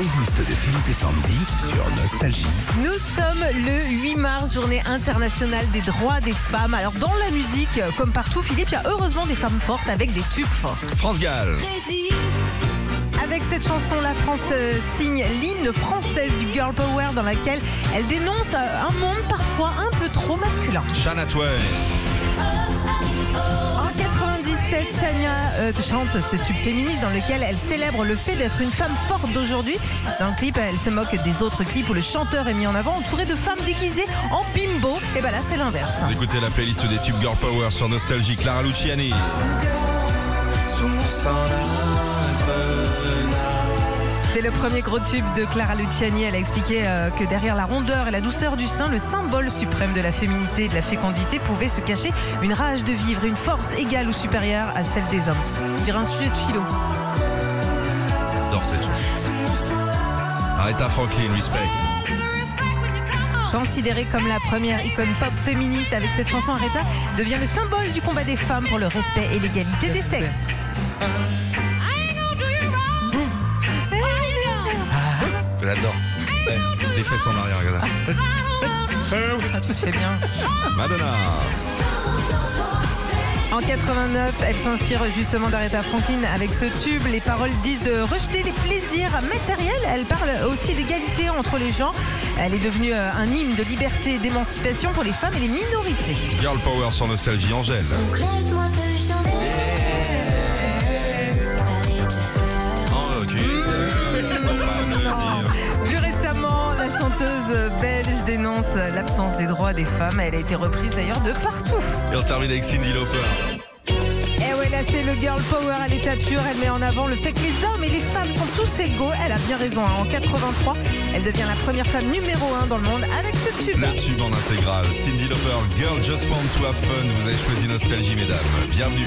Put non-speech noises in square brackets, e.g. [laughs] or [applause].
playlist de Philippe et Sandy sur Nostalgie. Nous sommes le 8 mars, journée internationale des droits des femmes. Alors dans la musique, comme partout, Philippe, il y a heureusement des femmes fortes avec des tubes forts. France Gall. Avec cette chanson, la France euh, signe l'hymne française du girl power dans laquelle elle dénonce euh, un monde parfois un peu trop masculin. Shania Twain. Chante ce tube féministe dans lequel elle célèbre le fait d'être une femme forte d'aujourd'hui. Dans le clip, elle se moque des autres clips où le chanteur est mis en avant entouré de femmes déguisées en bimbo. Et ben là, c'est l'inverse. Vous écoutez la playlist des tubes Girl Power sur Nostalgie. Clara Luciani. C'est le premier gros tube de Clara Luciani. Elle a expliqué euh, que derrière la rondeur et la douceur du sein, le symbole suprême de la féminité et de la fécondité pouvait se cacher une rage de vivre, une force égale ou supérieure à celle des hommes. On dirait un sujet de philo. J'adore cette chanson. Aretha Franklin, respect. Considérée comme la première icône pop féministe avec cette chanson, Aretha devient le symbole du combat des femmes pour le respect et l'égalité des sexes. Les fesses en arrière, regarde. [laughs] Ah, tu fais bien. Madonna. En 89, elle s'inspire justement d'Aretha Franklin avec ce tube. Les paroles disent de rejeter les plaisirs matériels. Elle parle aussi d'égalité entre les gens. Elle est devenue euh, un hymne de liberté et d'émancipation pour les femmes et les minorités. Girl Power sur Nostalgie, Angèle. L'absence des droits des femmes. Elle a été reprise d'ailleurs de partout. Et on termine avec Cindy Lauper. Et ouais, là c'est le girl power à l'état pur. Elle met en avant le fait que les hommes et les femmes sont tous égaux. Elle a bien raison. hein. En 83, elle devient la première femme numéro 1 dans le monde avec ce tube. Le tube en intégrale. Cindy Lauper, Girl Just Want to Have Fun. Vous avez choisi Nostalgie, mesdames. Bienvenue.